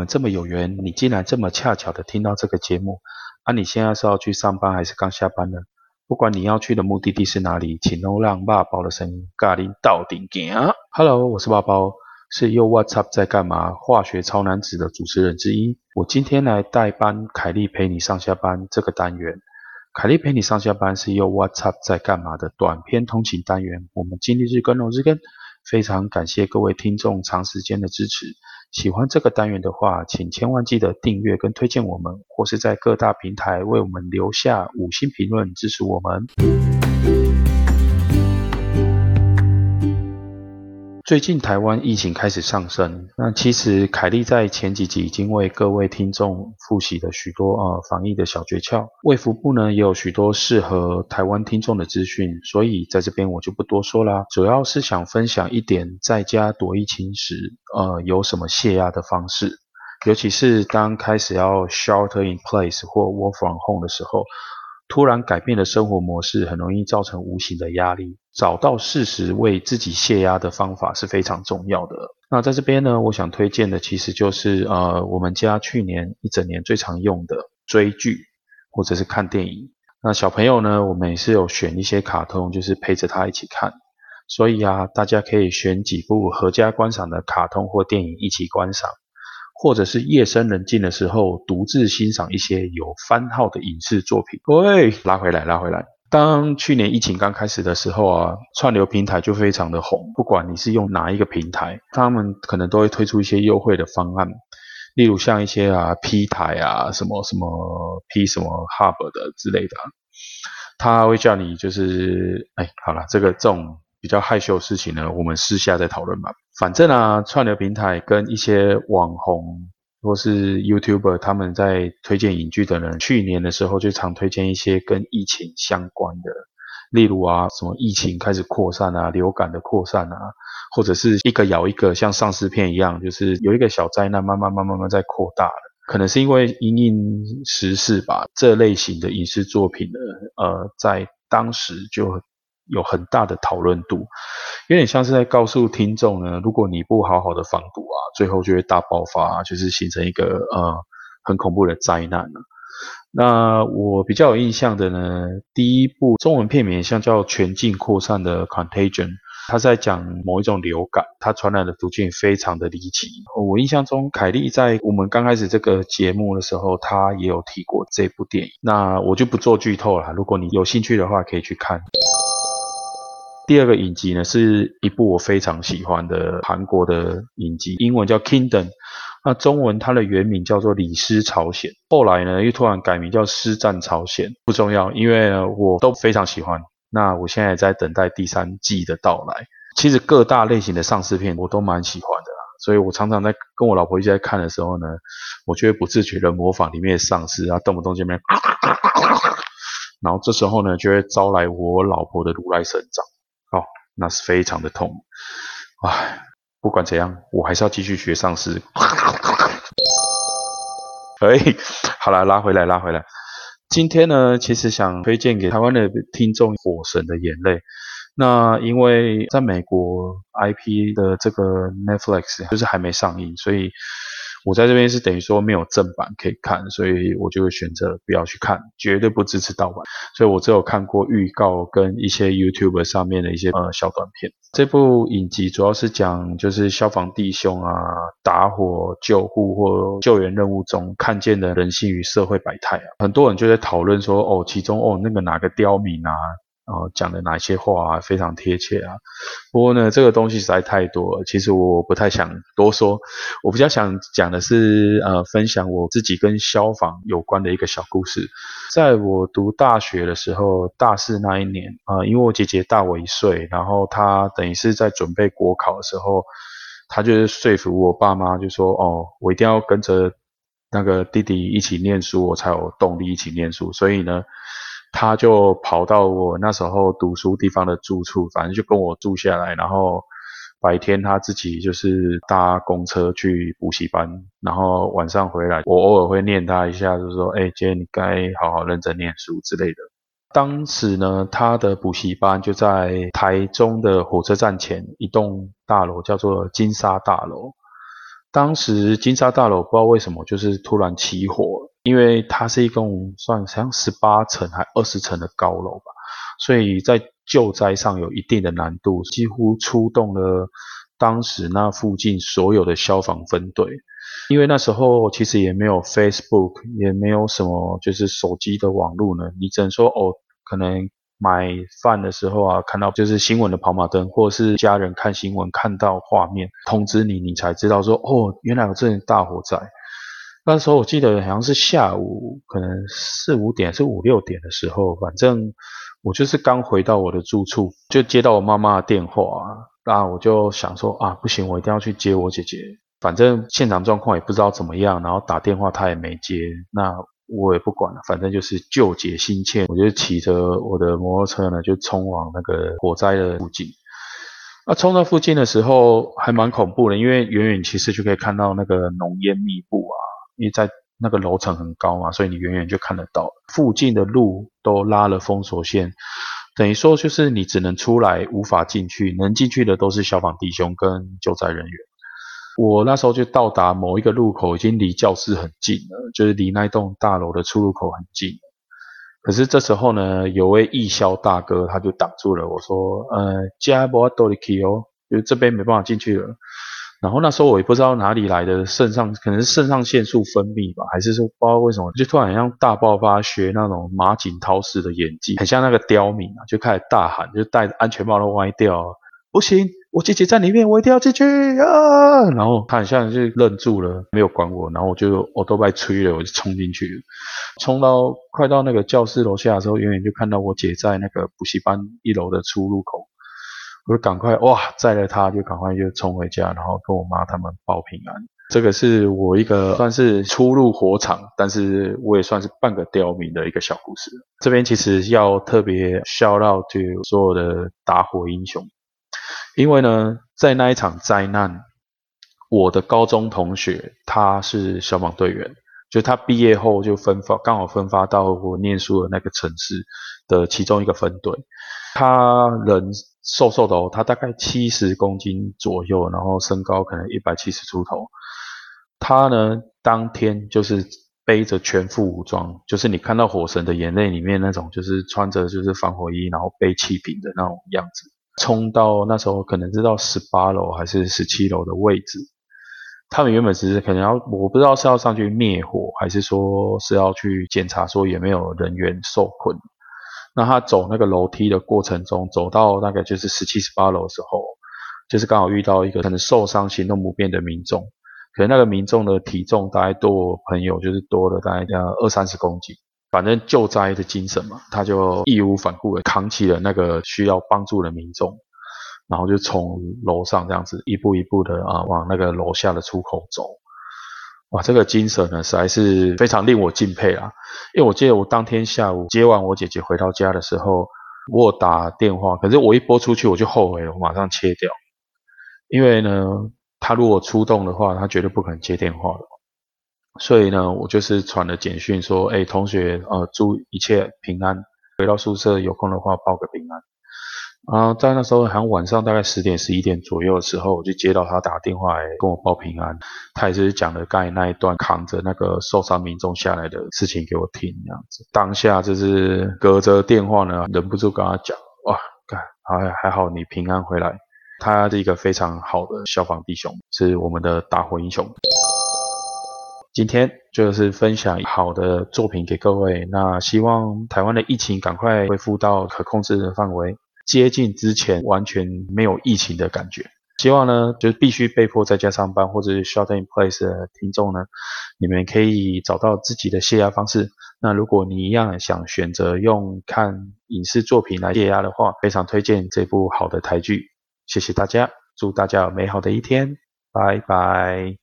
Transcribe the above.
们这么有缘，你竟然这么恰巧的听到这个节目，啊，你现在是要去上班还是刚下班呢？不管你要去的目的地是哪里，请都让爸包的声音咖喱到顶行。Hello，我是爸包，是又 What's Up 在干嘛？化学超男子的主持人之一。我今天来代班凯莉陪你上下班这个单元。凯莉陪你上下班是又 What's Up 在干嘛的短篇通勤单元。我们今日日更哦日更，非常感谢各位听众长时间的支持。喜欢这个单元的话，请千万记得订阅跟推荐我们，或是在各大平台为我们留下五星评论支持我们。最近台湾疫情开始上升，那其实凯莉在前几集已经为各位听众复习了许多呃防疫的小诀窍，卫福部呢也有许多适合台湾听众的资讯，所以在这边我就不多说啦，主要是想分享一点在家躲疫情时呃有什么泄压的方式，尤其是当开始要 shelter in place 或 work from home 的时候。突然改变的生活模式，很容易造成无形的压力。找到适时为自己泄压的方法是非常重要的。那在这边呢，我想推荐的其实就是呃，我们家去年一整年最常用的追剧或者是看电影。那小朋友呢，我们也是有选一些卡通，就是陪着他一起看。所以啊，大家可以选几部合家观赏的卡通或电影一起观赏。或者是夜深人静的时候，独自欣赏一些有番号的影视作品。喂，拉回来，拉回来。当去年疫情刚开始的时候啊，串流平台就非常的红。不管你是用哪一个平台，他们可能都会推出一些优惠的方案。例如像一些啊 P 台啊，什么什么 P 什么 Hub 的之类的，他会叫你就是，哎，好了，这个这种。比较害羞的事情呢，我们私下再讨论吧。反正啊，串流平台跟一些网红或是 YouTuber 他们在推荐影剧的人，去年的时候就常推荐一些跟疫情相关的，例如啊，什么疫情开始扩散啊，流感的扩散啊，或者是一个咬一个，像丧尸片一样，就是有一个小灾难慢慢慢慢慢在扩大了。可能是因为因应时事吧，这类型的影视作品呢，呃，在当时就。有很大的讨论度，有点像是在告诉听众呢，如果你不好好的防堵啊，最后就会大爆发，就是形成一个呃很恐怖的灾难了。那我比较有印象的呢，第一部中文片名像叫《全境扩散的 Contagion》，它在讲某一种流感，它传染的途径非常的离奇。我印象中，凯莉在我们刚开始这个节目的时候，她也有提过这部电影。那我就不做剧透了，如果你有兴趣的话，可以去看。第二个影集呢，是一部我非常喜欢的韩国的影集，英文叫《Kingdom》，那中文它的原名叫做《李斯朝鲜》，后来呢又突然改名叫《师战朝鲜》，不重要，因为我都非常喜欢。那我现在也在等待第三季的到来。其实各大类型的丧尸片我都蛮喜欢的，所以我常常在跟我老婆一起在看的时候呢，我就会不自觉的模仿里面的丧尸啊，动不动就边，然后这时候呢就会招来我老婆的如来神掌。那是非常的痛，唉，不管怎样，我还是要继续学丧尸。哎，好了，拉回来，拉回来。今天呢，其实想推荐给台湾的听众《火神的眼泪》。那因为在美国 IP 的这个 Netflix 就是还没上映，所以。我在这边是等于说没有正版可以看，所以我就会选择不要去看，绝对不支持盗版。所以我只有看过预告跟一些 YouTube 上面的一些呃小短片。这部影集主要是讲就是消防弟兄啊，打火救护或救援任务中看见的人性与社会百态啊。很多人就在讨论说，哦，其中哦那个哪个刁民啊。哦，讲的哪些话啊，非常贴切啊。不过呢，这个东西实在太多了，其实我不太想多说。我比较想讲的是，呃，分享我自己跟消防有关的一个小故事。在我读大学的时候，大四那一年啊，因为我姐姐大我一岁，然后她等于是在准备国考的时候，她就是说服我爸妈，就说：“哦，我一定要跟着那个弟弟一起念书，我才有动力一起念书。”所以呢。他就跑到我那时候读书地方的住处，反正就跟我住下来。然后白天他自己就是搭公车去补习班，然后晚上回来，我偶尔会念他一下，就是说：“哎，今天你该好好认真念书之类的。”当时呢，他的补习班就在台中的火车站前一栋大楼，叫做金沙大楼。当时金沙大楼不知道为什么就是突然起火，因为它是一共算像十八层还二十层的高楼吧，所以在救灾上有一定的难度，几乎出动了当时那附近所有的消防分队。因为那时候其实也没有 Facebook，也没有什么就是手机的网络呢，你只能说哦，可能买饭的时候啊，看到就是新闻的跑马灯，或者是家人看新闻看到画面通知你，你才知道说哦，原来有这大火灾。那时候我记得好像是下午，可能四五点是五六点的时候，反正我就是刚回到我的住处，就接到我妈妈的电话，那我就想说啊，不行，我一定要去接我姐姐。反正现场状况也不知道怎么样，然后打电话她也没接，那我也不管了，反正就是救姐心切，我就骑着我的摩托车呢，就冲往那个火灾的附近。那冲到附近的时候还蛮恐怖的，因为远远其实就可以看到那个浓烟密布，因为在那个楼层很高嘛，所以你远远就看得到。附近的路都拉了封锁线，等于说就是你只能出来，无法进去，能进去的都是消防弟兄跟救灾人员。我那时候就到达某一个路口，已经离教室很近了，就是离那栋大楼的出入口很近。可是这时候呢，有位义消大哥他就挡住了，我说：“呃，加波多里奇哦，就这边没办法进去了。”然后那时候我也不知道哪里来的肾上，可能是肾上腺素分泌吧，还是说不知道为什么，就突然像大爆发，学那种马景涛式的演技，很像那个刁民啊，就开始大喊，就戴安全帽都歪掉。不行，我姐姐在里面，我一定要进去啊！然后他好像就愣住了，没有管我，然后我就我都被吹了，我就冲进去了。冲到快到那个教室楼下的时候，远远就看到我姐在那个补习班一楼的出入口，我就赶快哇载了他，就赶快就冲回家，然后跟我妈他们报平安。这个是我一个算是初入火场，但是我也算是半个刁民的一个小故事。这边其实要特别 shout out to 所有的打火英雄。因为呢，在那一场灾难，我的高中同学他是消防队员，就他毕业后就分发，刚好分发到我念书的那个城市的其中一个分队。他人瘦瘦的哦，他大概七十公斤左右，然后身高可能一百七十出头。他呢，当天就是背着全副武装，就是你看到《火神的眼泪》里面那种，就是穿着就是防火衣，然后背气瓶的那种样子。冲到那时候可能是到十八楼还是十七楼的位置，他们原本只是可能要，我不知道是要上去灭火，还是说是要去检查说有没有人员受困。那他走那个楼梯的过程中，走到那个就是十七、十八楼的时候，就是刚好遇到一个可能受伤、行动不便的民众，可能那个民众的体重大概多我朋友就是多了大概呃二三十公斤。反正救灾的精神嘛，他就义无反顾的扛起了那个需要帮助的民众，然后就从楼上这样子一步一步的啊往那个楼下的出口走。哇，这个精神呢实在是非常令我敬佩啊！因为我记得我当天下午接完我姐姐回到家的时候，我打电话，可是我一拨出去我就后悔了，我马上切掉，因为呢，他如果出动的话，他绝对不可能接电话的。所以呢，我就是传了简讯说，哎，同学，呃，祝一切平安，回到宿舍有空的话报个平安。然后在那时候，好像晚上大概十点、十一点左右的时候，我就接到他打电话来跟我报平安。他也是讲了刚才那一段扛着那个受伤民众下来的事情给我听，这样子。当下就是隔着电话呢，忍不住跟他讲，哇，还还好你平安回来。他是一个非常好的消防弟兄，是我们的打火英雄。今天就是分享好的作品给各位。那希望台湾的疫情赶快恢复到可控制的范围，接近之前完全没有疫情的感觉。希望呢，就是必须被迫在家上班或者是 shelter in place 的听众呢，你们可以找到自己的泄压方式。那如果你一样想选择用看影视作品来泄压的话，非常推荐这部好的台剧。谢谢大家，祝大家有美好的一天，拜拜。